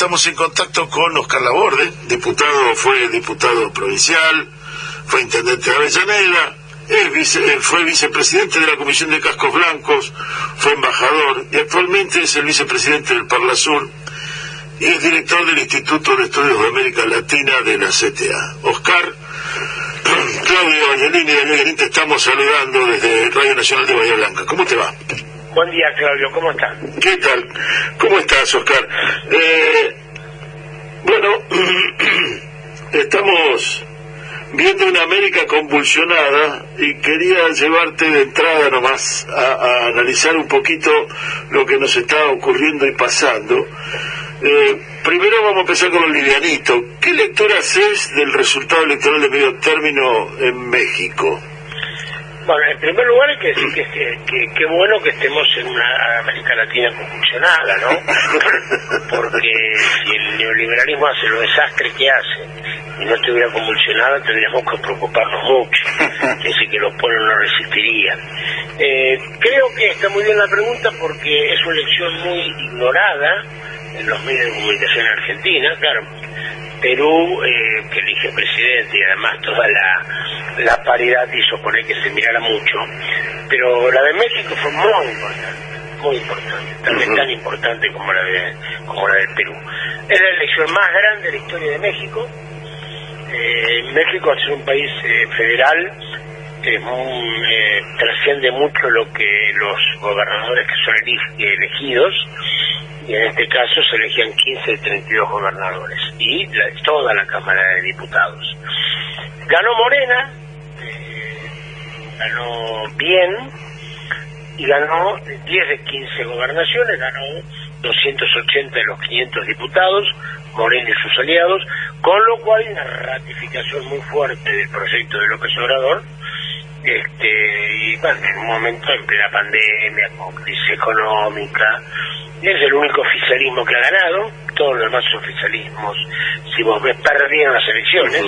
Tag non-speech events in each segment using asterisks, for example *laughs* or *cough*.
estamos en contacto con Oscar Laborde, diputado, fue diputado provincial, fue intendente de Avellaneda, fue vicepresidente de la Comisión de Cascos Blancos, fue embajador y actualmente es el vicepresidente del Parla Sur y es director del Instituto de Estudios de América Latina de la CTA. Oscar, *clears throat* Claudio Angelini de te estamos saludando desde Radio Nacional de Bahía Blanca. ¿Cómo te va? Buen día, Claudio. ¿Cómo estás? ¿Qué tal? ¿Cómo estás, Oscar? Eh, bueno, *clears throat* estamos viendo una América convulsionada y quería llevarte de entrada nomás a, analizar un poquito lo que nos está ocurriendo y pasando. Eh, primero vamos a empezar con el livianito. ¿Qué lectura haces del resultado electoral de medio término en México? Bueno, en primer lugar hay que decir que, que, que, bueno que estemos en una América Latina convulsionada, ¿no? *laughs* Porque si el neoliberalismo hace lo desastre que hace y no estuviera convulsionada, tendríamos que preocuparnos mucho. Es decir, que los pueblos no resistirían. Eh, creo que está muy bien la pregunta porque es una elección muy ignorada en los medios de comunicación en Argentina, claro Perú, eh, que elige presidente y además toda la, la paridad hizo poner que se mirara mucho, pero la de México fue muy importante, muy importante, también tan importante como la de como la del Perú. Es la elección más grande de la historia de México. Eh, México, al ser un país eh, federal, eh, trasciende mucho lo que los gobernadores que son elegidos y en este caso se elegían 15 de 32 gobernadores y toda la Cámara de Diputados. Ganó Morena, eh, ganó bien y ganó 10 de 15 gobernaciones, ganó 280 de los 500 diputados, Morena y sus aliados, con lo cual una ratificación muy fuerte del proyecto de López Obrador, este, y bueno, en un momento en plena pandemia, con crisis económica, es el único oficialismo que ha ganado, todos los demás oficialismos, si vos ves, perdieron las elecciones,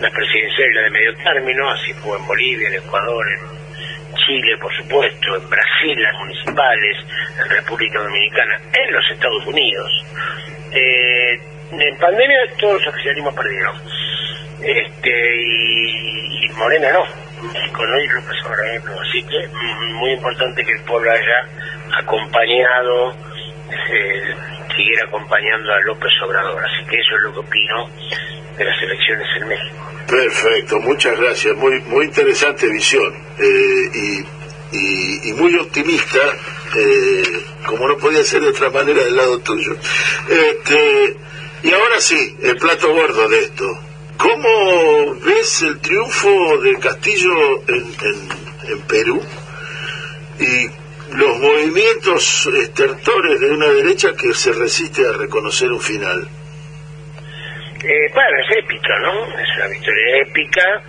la presidencial y la de medio término, así fue en Bolivia, en Ecuador, en Chile, por supuesto, en Brasil, las municipales, en República Dominicana, en los Estados Unidos. Eh, en pandemia todos los oficialismos perdieron. Este, y, Morena no, No y López Obrador Así que muy importante que el pueblo haya acompañado eh, seguir acompañando a López Obrador. Así que eso es lo que opino de las elecciones en México. Perfecto, muchas gracias. Muy muy interesante visión eh, y, y, muy optimista, eh, como no podía ser de otra manera del lado tuyo. Este, y ahora sí, el plato gordo de esto. ¿Cómo ves el triunfo del Castillo en, en, en Perú? ¿Y los movimientos estertores de una derecha que se resiste a reconocer un final. Eh, bueno, es épica, ¿no? Es una victoria épica.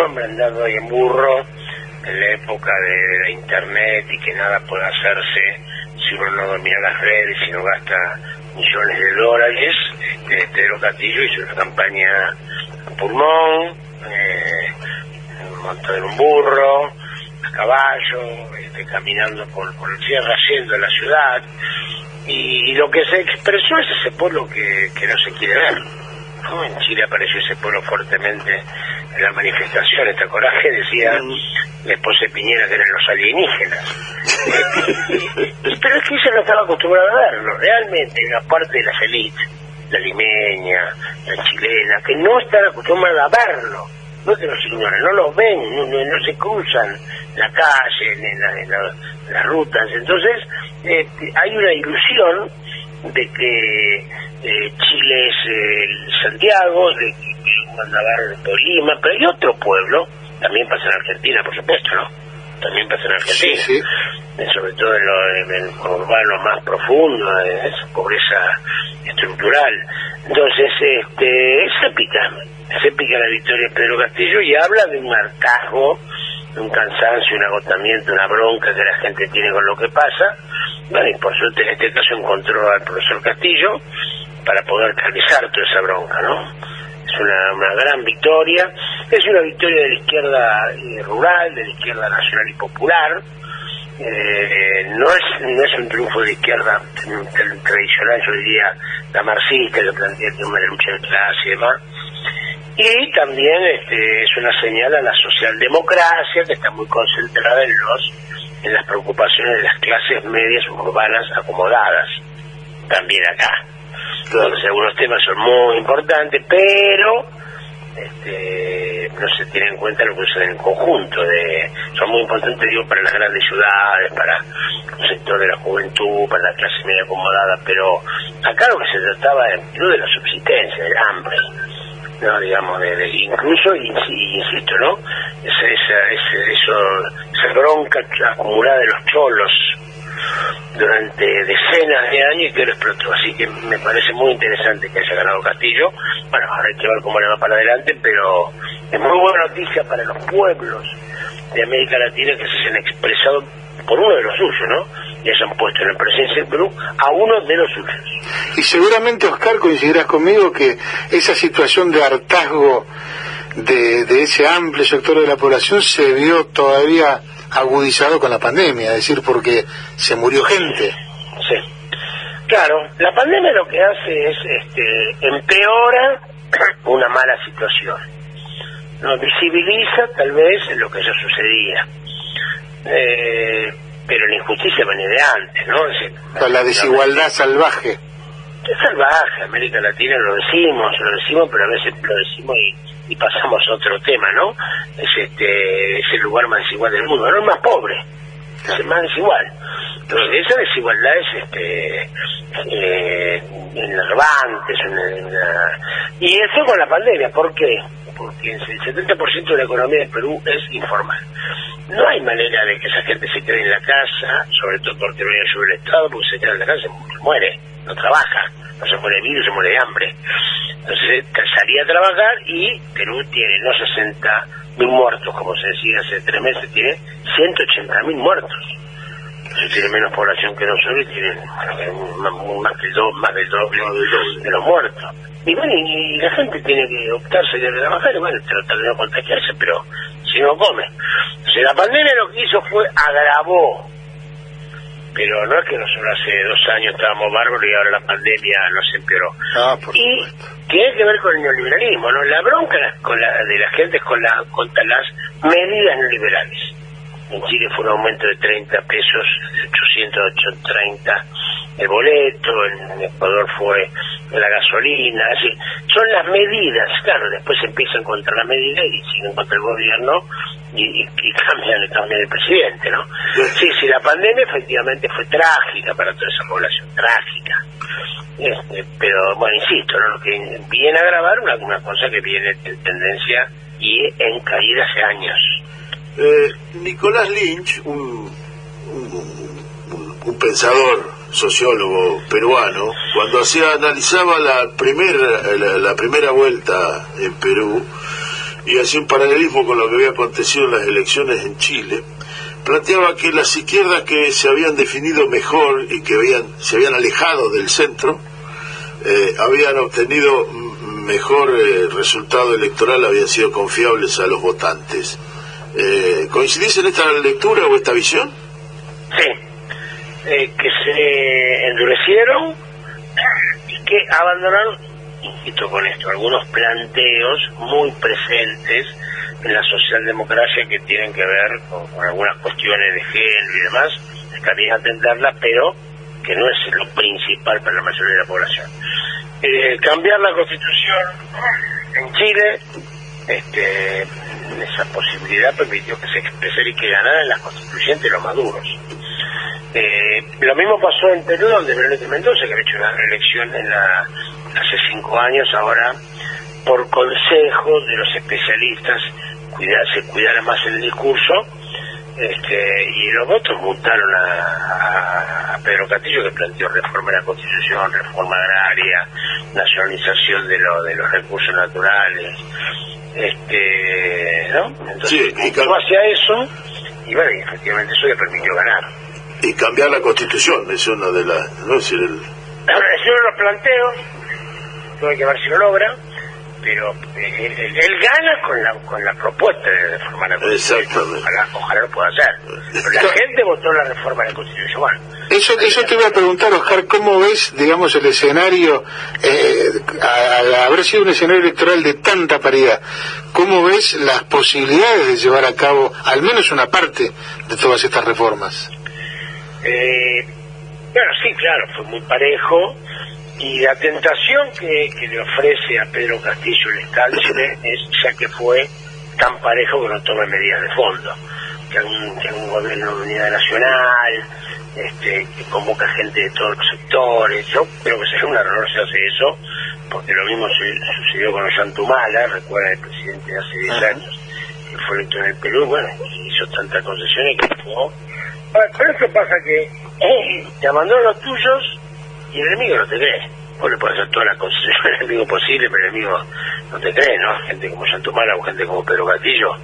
Hombre andando ahí en burro en la época de la internet y que nada puede hacerse si uno no domina las redes, si no gasta millones de dólares. Este, Pedro Castillo hizo una campaña a pulmón, eh, en un burro, a caballo, este, caminando por, por el cierre, haciendo la ciudad, y, lo que se expresó es ese pueblo que, que no se quiere ver. En Chile apareció ese pueblo fuertemente en la manifestación, esta coraje decía la esposa de Piñera que eran los alienígenas. *laughs* Pero es que ella no estaba acostumbrada a verlo, realmente, la parte de las élites, la limeña, la chilena, que no están acostumbrada a verlo no que los ignoran, no los ven, no, se cruzan la calle, en, las rutas. Entonces, eh, hay una ilusión de que eh, Chile es Santiago, de por Lima, pero hay otro pueblo, también pasa en Argentina, por supuesto, ¿no? También pasa en Argentina, eh, sobre todo en, lo, en el urbano más profundo, esa pobreza estructural. Entonces, este, es épica se pica la victoria de Pedro Castillo y habla de un hartazgo, de un cansancio, un agotamiento, una bronca que la gente tiene con lo que pasa. Bueno, y por suerte en este caso encontró al profesor Castillo para poder canalizar toda esa bronca, ¿no? Es una, gran victoria, es una victoria de la izquierda eh, rural, de la izquierda nacional y popular, eh, no es no es un triunfo de izquierda tradicional, yo diría la marxista que plantea el tema de lucha de clase y demás, y también este, es una señal a la socialdemocracia que está muy concentrada en los en las preocupaciones de las clases medias urbanas acomodadas, también acá. Entonces algunos temas son muy importantes, pero este, no se tiene en cuenta lo que en el conjunto. de Son muy importantes, digo, para las grandes ciudades, para el sector de la juventud, para la clase media acomodada, pero acá lo que se trataba era de la subsistencia, del hambre. ¿no? digamos, de, incluso, y, insisto, ¿no? Esa, esa, eso, esa bronca acumulada de los cholos durante decenas de años y que lo explotó. Así que me parece muy interesante que haya ganado Castillo. Bueno, ahora hay que ver cómo le va para adelante, pero es muy buena noticia para los pueblos de América Latina que se hayan expresado por uno de los suyos, ¿no? Y hayan puesto en la presencia del Perú a uno de los suyos. Y seguramente, Oscar, coincidirás conmigo que esa situación de hartazgo de ese amplio sector de la población se vio todavía agudizado con la pandemia, es decir, porque se murió gente. Sí. Claro, la pandemia lo que hace es este, empeora *clears throat* una mala situación. Nos visibiliza tal vez lo que ya sucedía. Eh, pero la injusticia venía de antes, ¿no? la desigualdad salvaje. Es salvaje, América Latina lo decimos, lo decimos, pero a veces lo decimos y y pasamos a otro tema, ¿no? Es este es el lugar más desigual del mundo, no el más pobre, es el más desigual. Entonces, esa desigualdad es este eh, y eso con la pandemia, ¿por qué? Porque el 70% de la economía de Perú es informal. No hay manera de que esa gente se quede en la casa, sobre todo porque no hay ayuda del Estado, porque se queda en la casa y muere, no trabaja, no se muere de virus, se muere de hambre. Entonces salía a trabajar y Perú tiene no 60 mil muertos, como se decía hace tres meses, tiene 180 mil muertos. tiene menos población que nosotros y tiene más, que el más del doble de los muertos. Y bueno, y, la gente tiene que optar salir a trabajar y bueno, tratar de no contagiarse, pero si no come. Entonces la pandemia lo que hizo fue agravó pero no es que nosotros hace dos años estábamos bárbaros y ahora la pandemia nos empeoró. Ah, por y tiene que ver con el neoliberalismo, ¿no? La bronca con la, de la gente es con la, contra las medidas neoliberales. En Chile fue un aumento de 30 pesos, de 800 a 830 el boleto, en Ecuador fue la gasolina, así. Son las medidas, claro, después empiezan contra la medida y siguen contra el gobierno y, *laughs* cambian, también el presidente, ¿no? Sí, sí, la pandemia efectivamente fue trágica para toda esa población, trágica. Este, pero, bueno, insisto, ¿no? lo que viene a grabar una, una cosa que viene en tendencia y en caída hace años. Eh, Nicolás Lynch, un, pensador, sociólogo peruano, cuando hacía, analizaba la primera, la primera vuelta en Perú, y hacía un paralelismo con lo que había acontecido en las elecciones en Chile, planteaba que las izquierdas que se habían definido mejor y que habían, se habían alejado del centro, eh, habían obtenido mejor eh, resultado electoral, habían sido confiables a los votantes. Eh, ¿Coincidís en esta lectura o esta visión? Sí, eh, que se endurecieron y que abandonaron insisto con esto, algunos planteos muy presentes en la socialdemocracia que tienen que ver con, algunas cuestiones de género y demás, está bien atenderlas, pero que no es lo principal para la mayoría de la población. Eh, cambiar la constitución en Chile, este, esa posibilidad permitió que se expresara y que ganaran las constituyentes los maduros. Eh, lo mismo pasó en Perú, donde Verónica Mendoza, que ha hecho una reelección en la hace cinco años, ahora por consejo de los especialistas se cuidara más el discurso este, y los votos multaron a, Pedro Castillo que planteó reforma de la Constitución, reforma agraria, nacionalización de, lo, de los recursos naturales, este, ¿no? Entonces, sí, y hacia eso y bueno, efectivamente eso le permitió ganar. Y cambiar la Constitución es una de las, ¿no? Es decir, el... *clears throat* Es uno de los planteos hay que ver si lo logra. Pero eh, él, él gana con la con la propuesta de reformar la Constitución. Exactamente. Ojalá, ojalá lo pueda hacer. Pero la gente votó la reforma de la Constitución. Bueno, Eso, eso te iba a preguntar, Oscar, ¿cómo ves, digamos, el escenario, eh, al haber sido un escenario electoral de tanta paridad, cómo ves las posibilidades de llevar a cabo al menos una parte de todas estas reformas? Eh, bueno, sí, claro, fue muy parejo. Y la tentación que, que le ofrece a Pedro Castillo el escalce es, ya que fue tan parejo que no tome medidas de fondo. Que un, que un gobierno de unidad nacional, este, que convoca gente de todos los sectores. Yo creo que sería un error si hace eso, porque lo mismo su- sucedió con Ollantumala, recuerda el presidente de hace 10 Ajá. años, que fue electo en el Perú, y bueno, hizo tantas concesiones que no. Pero eso pasa que eh, te abandonan los tuyos y el enemigo no te cree. Vos le puedes hacer todas las concesiones al enemigo posible, pero el enemigo no te cree, ¿no? Gente como Santumala o gente como Pedro Castillo.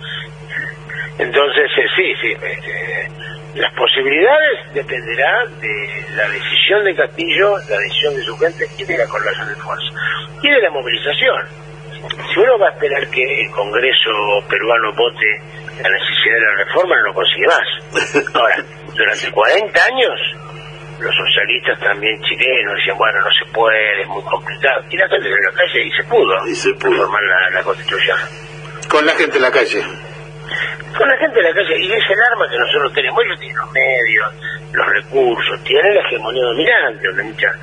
Entonces, eh, sí, sí, este, las posibilidades dependerá de la decisión de Castillo, la decisión de su gente y de la correlación de fuerza. Y de la movilización. Si uno va a esperar que el Congreso peruano vote la necesidad de la reforma, no lo consigue más. Ahora, durante 40 años, los socialistas también chilenos decían, bueno, no se puede, es muy complicado. Y la gente en la calle y se pudo, Y se pudo. reformar la, la constitución. Con la gente en la calle. Con la gente de la calle, y es el arma que nosotros tenemos, ellos tienen los medios, los recursos, tienen la hegemonía dominante, mucha-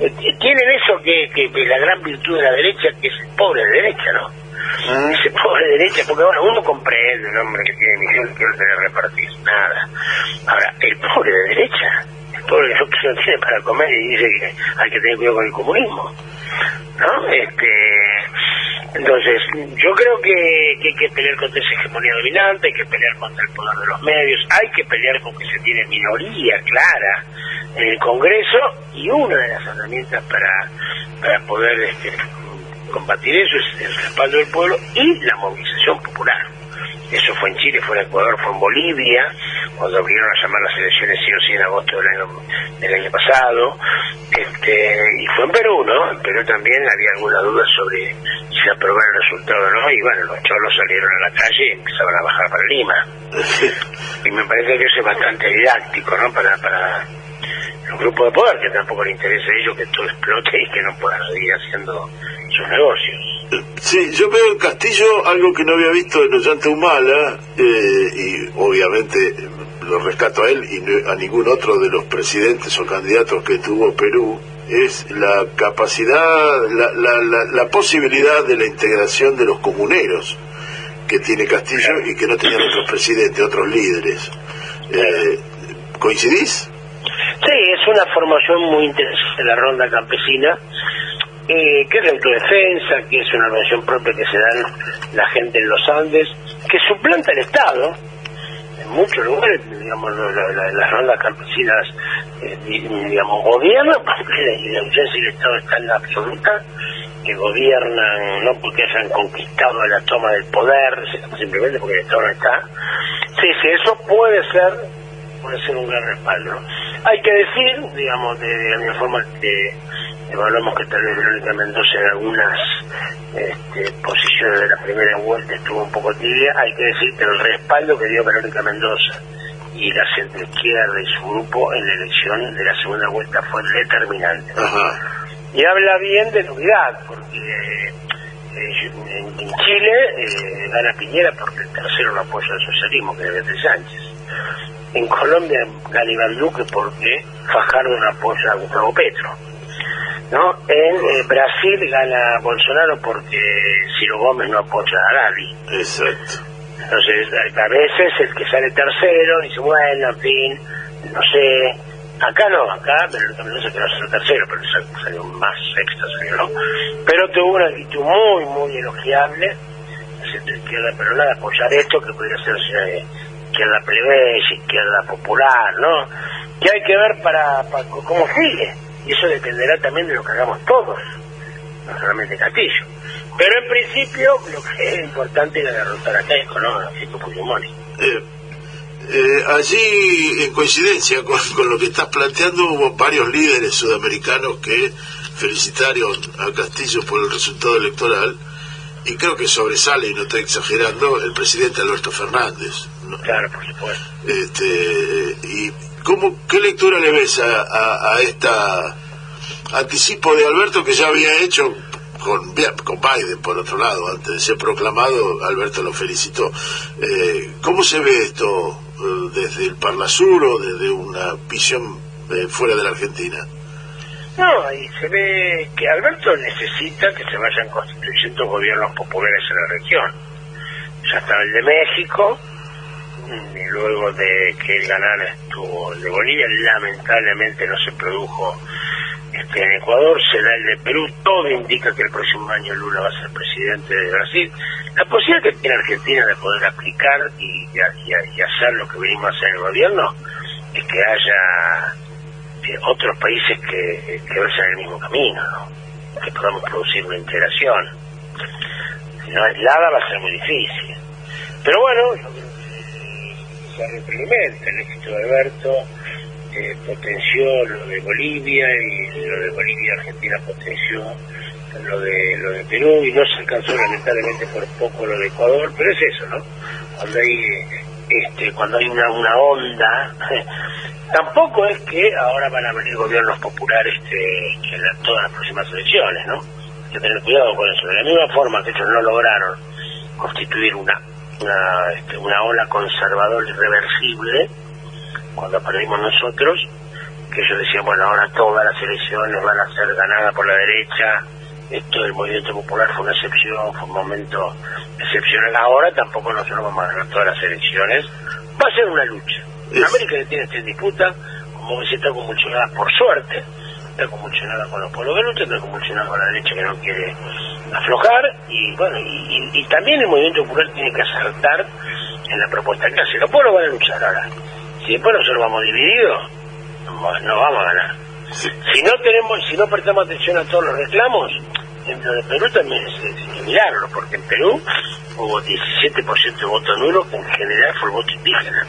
eh, tienen eso que, que es la gran virtud de la derecha, que es el pobre de derecha, ¿no? ¿Mm? Ese pobre de derecha, porque bueno, uno comprende un hombre que tiene millones que no repartir nada. Ahora, el pobre de derecha, que tiene para comer y dice que hay que tener cuidado con el comunismo. ¿No? Este, entonces, yo creo que, que hay que pelear contra esa hegemonía dominante, hay que pelear contra el poder de los medios, hay que pelear con que se tiene minoría clara en el Congreso y una de las herramientas para, para poder este, combatir eso es el respaldo del pueblo y la movilización popular. Eso fue en Chile, fue en Ecuador, fue en Bolivia, cuando abrieron a llamar las elecciones sí o sí en agosto del año, del año pasado. Este, y fue en Perú, ¿no? En Perú también había alguna duda sobre si aprobar el resultado o no, y bueno, los cholos salieron a la calle y empezaban a bajar para Lima. *laughs* Y me parece que eso es bastante didáctico, ¿no? Para, para el grupo de poder, que tampoco le interesa a ellos que todo explote y que no puedan seguir haciendo sus negocios. Sí, yo veo en Castillo algo que no había visto en Ollanta Humala, eh, y obviamente eh, lo rescato a él y a ningún otro de los presidentes o candidatos que tuvo Perú, es la capacidad, la, la, la, la posibilidad de la integración de los comuneros que tiene Castillo y que no tenían otros presidentes, otros líderes. Eh, ¿Coincidís? Sí, es una formación muy interesante la ronda campesina, eh, que es la autodefensa, que es una organización propia que se dan la gente en los Andes, que suplanta el Estado. En muchos lugares, digamos, la- la- la- las rondas campesinas, eh, di- digamos, gobiernan *laughs* porque la ausencia del Estado está en la absoluta, que gobiernan no porque hayan conquistado la toma del poder, simplemente porque el Estado no está. Sí, sí, eso puede ser puede ser un gran respaldo. Hay que decir, digamos, de, de misma forma que evaluamos que tal vez Verónica Mendoza en algunas este, posiciones de la primera vuelta estuvo un poco tibia, hay que decir que el respaldo que dio Verónica Mendoza y la centroizquierda y su grupo en la elección de la segunda vuelta fue determinante. Y habla bien de la unidad, porque eh, en, en Chile eh, gana Piñera porque el tercero no apoya al socialismo, que es Beatriz Sánchez. En Colombia gana Iván Duque porque Fajardo no apoya a Gustavo Petro. ¿No? En eh, Brasil gana Bolsonaro porque Ciro Gómez no apoya a Gavi. Exacto. Entonces, a veces el que sale tercero dice, bueno, en fin, no sé. Acá no, acá, pero también no sé que no salió tercero, pero sal- salió más sexta, salió, ¿no? Pero tuvo una actitud muy, muy elogiable, centro izquierda peronada, de apoyar esto que podría ser eh, izquierda plebeya, izquierda popular, ¿no? Que hay que ver para, para cómo sigue. Y eso dependerá también de lo que hagamos todos, no solamente Castillo. Pero en principio lo que es importante es la derrota de la Keiko, ¿no? A Keiko Fujimori. Eh, eh, allí, en coincidencia con, con lo que estás planteando, hubo varios líderes sudamericanos que felicitaron a Castillo por el resultado electoral y creo que sobresale, y no estoy exagerando, el presidente Alberto Fernández. Claro, por supuesto. Este, y ¿cómo, ¿Qué lectura le ves a, a, esta anticipo de Alberto que ya había hecho con, con Biden, por otro lado, antes de ser proclamado, Alberto lo felicitó. Eh, ¿Cómo se ve esto eh, desde el Parla Sur o desde una visión eh, fuera de la Argentina? No, ahí se ve que Alberto necesita que se vayan constituyendo gobiernos populares en la región. Ya estaba el de México, y luego de que él ganara estuvo el de Bolivia, lamentablemente no se produjo este, en Ecuador, será el de Perú, todo indica que el próximo año Lula va a ser presidente de Brasil. La posibilidad que tiene Argentina de poder aplicar y, y hacer lo que venimos a hacer en el gobierno es que haya otros países que, que vayan el mismo camino, que podamos producir una integración. Si no aislada va a ser muy difícil. Pero bueno, el éxito de Alberto, eh, potenció lo de Bolivia y lo de Bolivia Argentina potenció lo de lo de Perú y no se alcanzó lamentablemente por poco lo de Ecuador, pero es eso, ¿no? Cuando hay este cuando hay una, una onda *laughs* Tampoco es que ahora van a venir gobiernos populares este, en todas las próximas elecciones, ¿no? Hay que tener cuidado con eso. De la misma forma que ellos no lograron constituir una una, este, una ola conservadora irreversible cuando perdimos nosotros, que ellos decían, bueno, ahora todas las elecciones van a ser ganadas por la derecha, esto del movimiento popular fue una excepción, fue un momento excepcional. Ahora tampoco nosotros vamos a ganar todas las elecciones, va a ser una lucha América que tiene esta disputa, como que se está convulsionada por suerte, está convulsionada con los pueblos de está convulsionada con la derecha que no quiere aflojar, y bueno, y, también el movimiento popular tiene que acertar en la propuesta que hace. Los pueblos van a luchar ahora. Si después nosotros vamos divididos, no vamos a ganar. Si no tenemos, si no prestamos atención a todos los reclamos, en lo de Perú también es, es mirarlo, porque en Perú hubo 17% de voto nulo, que en general fue el voto indígena.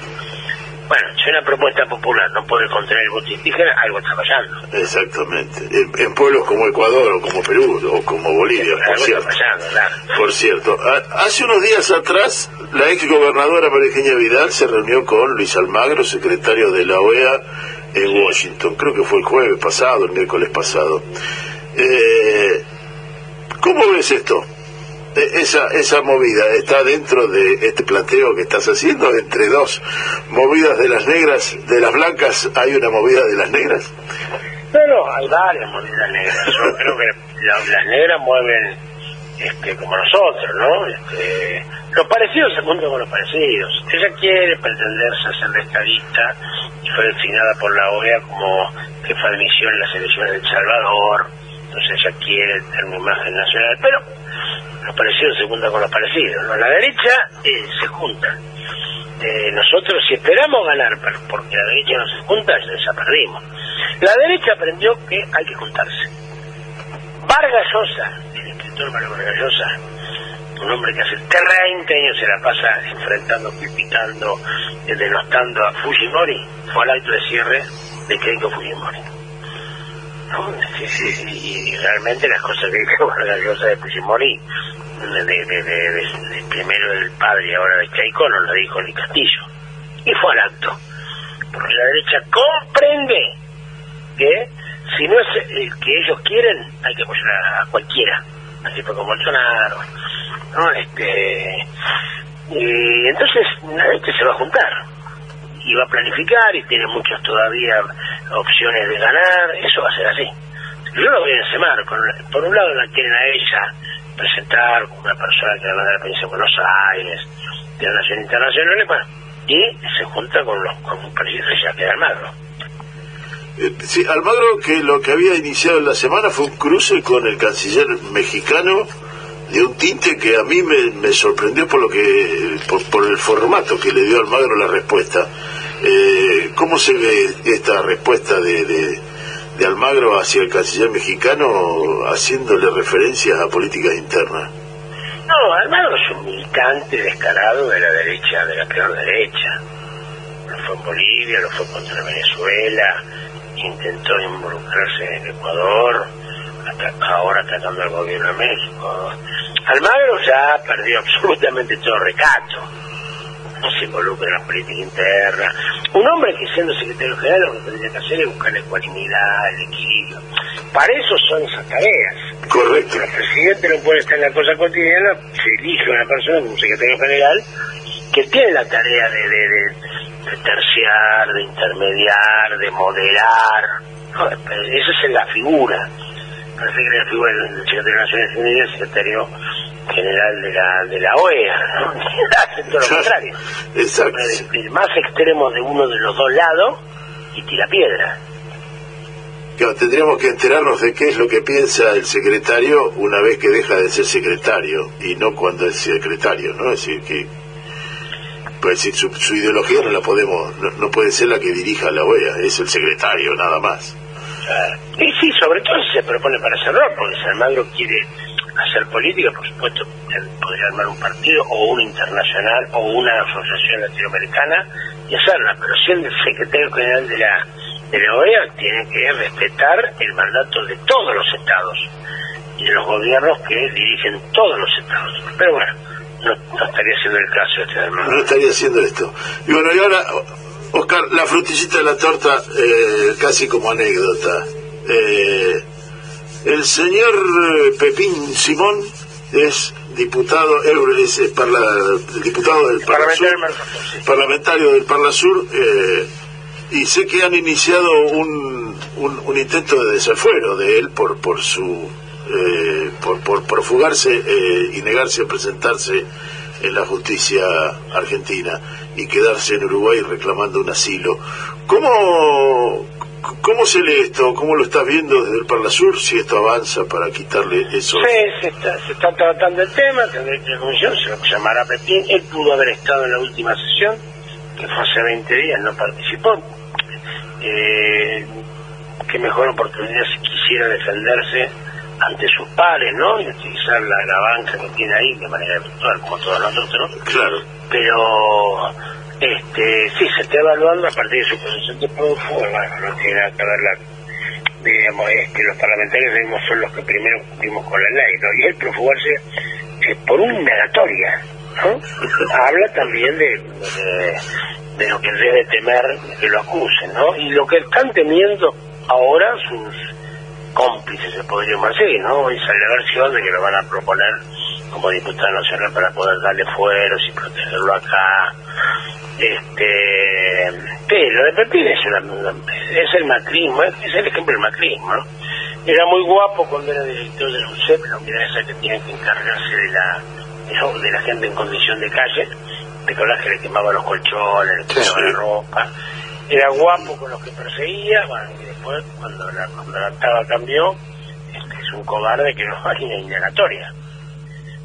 Bueno, si una propuesta popular no puede contener el voto indígena, algo está fallando. Exactamente. En, pueblos como Ecuador o como Perú o como Bolivia, por cierto. Por cierto, hace unos días atrás, la ex gobernadora María Vidal se reunió con Luis Almagro, secretario de la OEA en Washington. Creo que fue el jueves pasado, el miércoles pasado. Eh, ¿Cómo ves esto? Esa, esa movida está dentro de este planteo que estás haciendo entre dos movidas de las negras, de las blancas, hay una movida de las negras. No, hay varias movidas negras. Yo *laughs* creo que las negras mueven este, como nosotros, ¿no? Este, los parecidos se juntan con los parecidos. Ella quiere pretenderse a ser estadista y fue designada por la OEA como jefa de misión en las elecciones de El Salvador. Entonces ella quiere tener una imagen nacional. Pero los parecidos se juntan con los parecidos. ¿no? La derecha se junta. Eh, nosotros si esperamos ganar porque la derecha no se junta, ya perdimos. La derecha aprendió que hay que juntarse. Vargas Llosa, el escritor Vargas Llosa, un hombre que hace 30 años se la pasa enfrentando, criticando, eh, denostando a Fujimori, fue al acto de cierre de Keiko Fujimori. Y, realmente las cosas que *laughs* dijo Vargas de Fujimori de, primero del padre y ahora de Chaico no lo dijo ni Castillo. Y fue al acto. Porque la derecha comprende que si no es el que ellos quieren, hay que apoyar a, cualquiera. Así fue como Bolsonaro. ¿no? Este, y entonces la derecha se va a juntar y va a planificar y tiene muchas todavía opciones de ganar. Eso va a ser así. Yo lo voy a ese. Por un lado la quieren a ella presentar como una persona que va de la provincia de Buenos Aires, de la Nación Internacional, y se junta con los con un presidente ya que Almagro. Eh, sí, Almagro que lo que había iniciado en la semana fue un cruce con el canciller mexicano de un tinte que a mí me, sorprendió por lo que por, el formato que le dio Almagro la respuesta. Eh, ¿Cómo se ve esta respuesta de de Almagro hacia el canciller mexicano haciéndole referencias a políticas internas. No, Almagro es un militante descarado de la derecha, de la peor derecha. Lo fue en Bolivia, lo fue contra Venezuela, intentó involucrarse en Ecuador, ahora tratando el gobierno de México. Almagro ya perdió absolutamente todo recato. No se involucra en la política interna. Un hombre que siendo secretario general lo que tendría que hacer es buscar la ecuanimidad, el equilibrio. Para eso son esas tareas. Correcto. El presidente no puede estar en la cosa cotidiana, se elige una persona como secretario general que tiene la tarea de, de, de terciar, de intermediar, de moderar. No, esa es la figura parece que la figura del secretario de Naciones Unidas, secretario general de la, de la OEA, ¿no? *laughs* Hacen todo lo contrario. Exacto. El, el, más extremo de uno de los dos lados y tira piedra. Claro, tendríamos que enterarnos de qué es lo que piensa el secretario una vez que deja de ser secretario y no cuando es secretario, ¿no? Es decir, que pues, decir, su, su ideología no la podemos, no, no puede ser la que dirija la OEA, es el secretario, nada más. Y sí, sobre todo si se propone para cerrar, porque si Almagro quiere hacer política, por supuesto, podría armar un partido o un internacional o una asociación latinoamericana y hacerla, pero siendo el secretario general de la, de la OEA, tiene que respetar el mandato de todos los estados y de los gobiernos que dirigen todos los estados. Pero bueno, no, estaría siendo el caso este de Almagro. No estaría haciendo esto. Y bueno, y ahora, Oscar, la frutillita de la torta, eh, casi como anécdota. Eh, el señor eh, Pepín Simón es diputado, es, es parla, diputado del Parla Sur, parlamentario del Parla Sur, eh, y sé que han iniciado un, un, un, intento de desafuero de él por, por su eh, por, por, por fugarse eh, y negarse a presentarse en la justicia argentina y quedarse en Uruguay reclamando un asilo. ¿Cómo, ¿Cómo se lee esto? ¿Cómo lo estás viendo desde el Parla Sur? Si esto avanza para quitarle eso. Sí, se está, se está tratando el tema, tendré que la comisión, se lo llamará Pepín. Él pudo haber estado en la última sesión, que fue hace 20 días, no participó. Eh, qué mejor oportunidad si quisiera defenderse ante sus pares, ¿no? Y utilizar la, la banca que tiene ahí de manera virtual, como todos nosotros. Claro. Pero este sí se está evaluando a partir de su posición de prófugo, bueno, no tiene nada que ver la, digamos, es que los parlamentarios digamos, son los que primero cumplimos con la ley, ¿no? Y el profugarse eh, por una indagatoria, ¿no? Habla también de, de, lo que debe temer que lo acusen, ¿no? Y lo que están temiendo ahora sus cómplices, se podríamos decir, ¿no? Y sale la versión de que lo van a proponer como diputado nacional para poder darle fueros y protegerlo acá. Este, lo de Pepín es, una, es el macrismo, es, el ejemplo del macrismo, ¿no? Era muy guapo cuando era director UCEP, la unidad esa que tiene que encargarse de la, de, de la gente en condición de calle, de las que le quemaba los colchones, le quemaba la ropa. Era guapo con los que perseguía, bueno, y después, cuando la, cuando la octava cambió, este, es un cobarde que no *laughs* hay una indagatoria.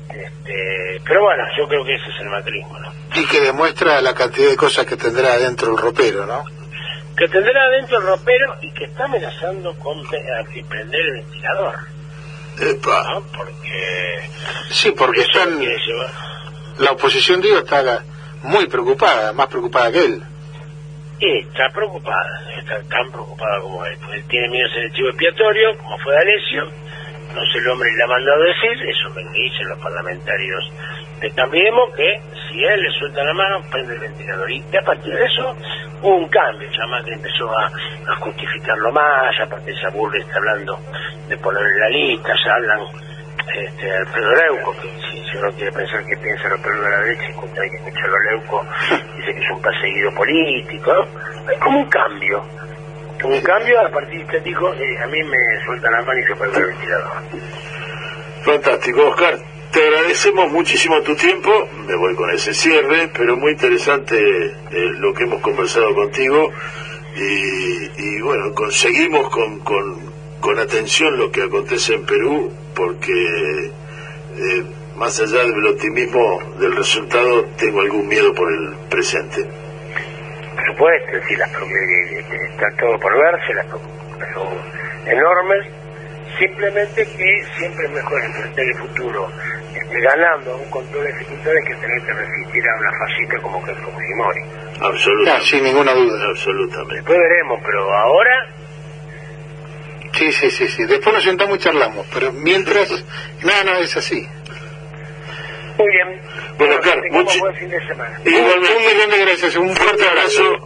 Este, pero bueno, yo creo que ese es el macrismo, ¿no? Y que demuestra la cantidad de cosas que tendrá adentro el ropero, ¿no? Que tendrá adentro el ropero y que está amenazando con prender el ventilador. Epa. ¿no? Porque... Sí, porque están... La oposición, digo, está muy preocupada, más preocupada que él. Y está preocupada, está tan preocupada como él. Él tiene miedo selectivo expiatorio, como fue D'Alessio, no sé el hombre le ha mandado decir, eso me dicen los parlamentarios de Cambiemos, que si él le suelta la mano, prende el ventilador. Y a partir de eso hubo un cambio, ya más que empezó a, justificarlo más, aparte esa burla está hablando de ponerle la lista, ya hablan este, Alfredo Leuco, que si, uno quiere pensar que piensa Alfredo de la derecha, hay que escucharlo Leuco, dice que es un perseguido político, ¿no? Es como un cambio un cambio a partir de dijo eh, a mí me sueltan la mano y se el ventilador fantástico Oscar. Te agradecemos muchísimo tu tiempo. Me voy con ese cierre pero muy interesante eh, lo que hemos conversado contigo. Y, y bueno conseguimos con, con, con, atención lo que acontece en Perú porque eh, más allá del optimismo del resultado tengo algún miedo por el presente supuesto, es decir, las, está todo por verse, las son enormes, simplemente que siempre es mejor enfrentar el futuro este, ganando a un control ejecutor que tener que resistir a una fascista como que es Fujimori. Absolutamente. sin ninguna duda. Absolutamente. Después veremos, pero ahora Sí, sí, sí, sí. Después nos sentamos y charlamos, pero mientras, nada, no, es así. Muy bien. Bueno, que Oscar, tengamos muchi- buen fin de semana. Un, un millón de gracias, un fuerte abrazo.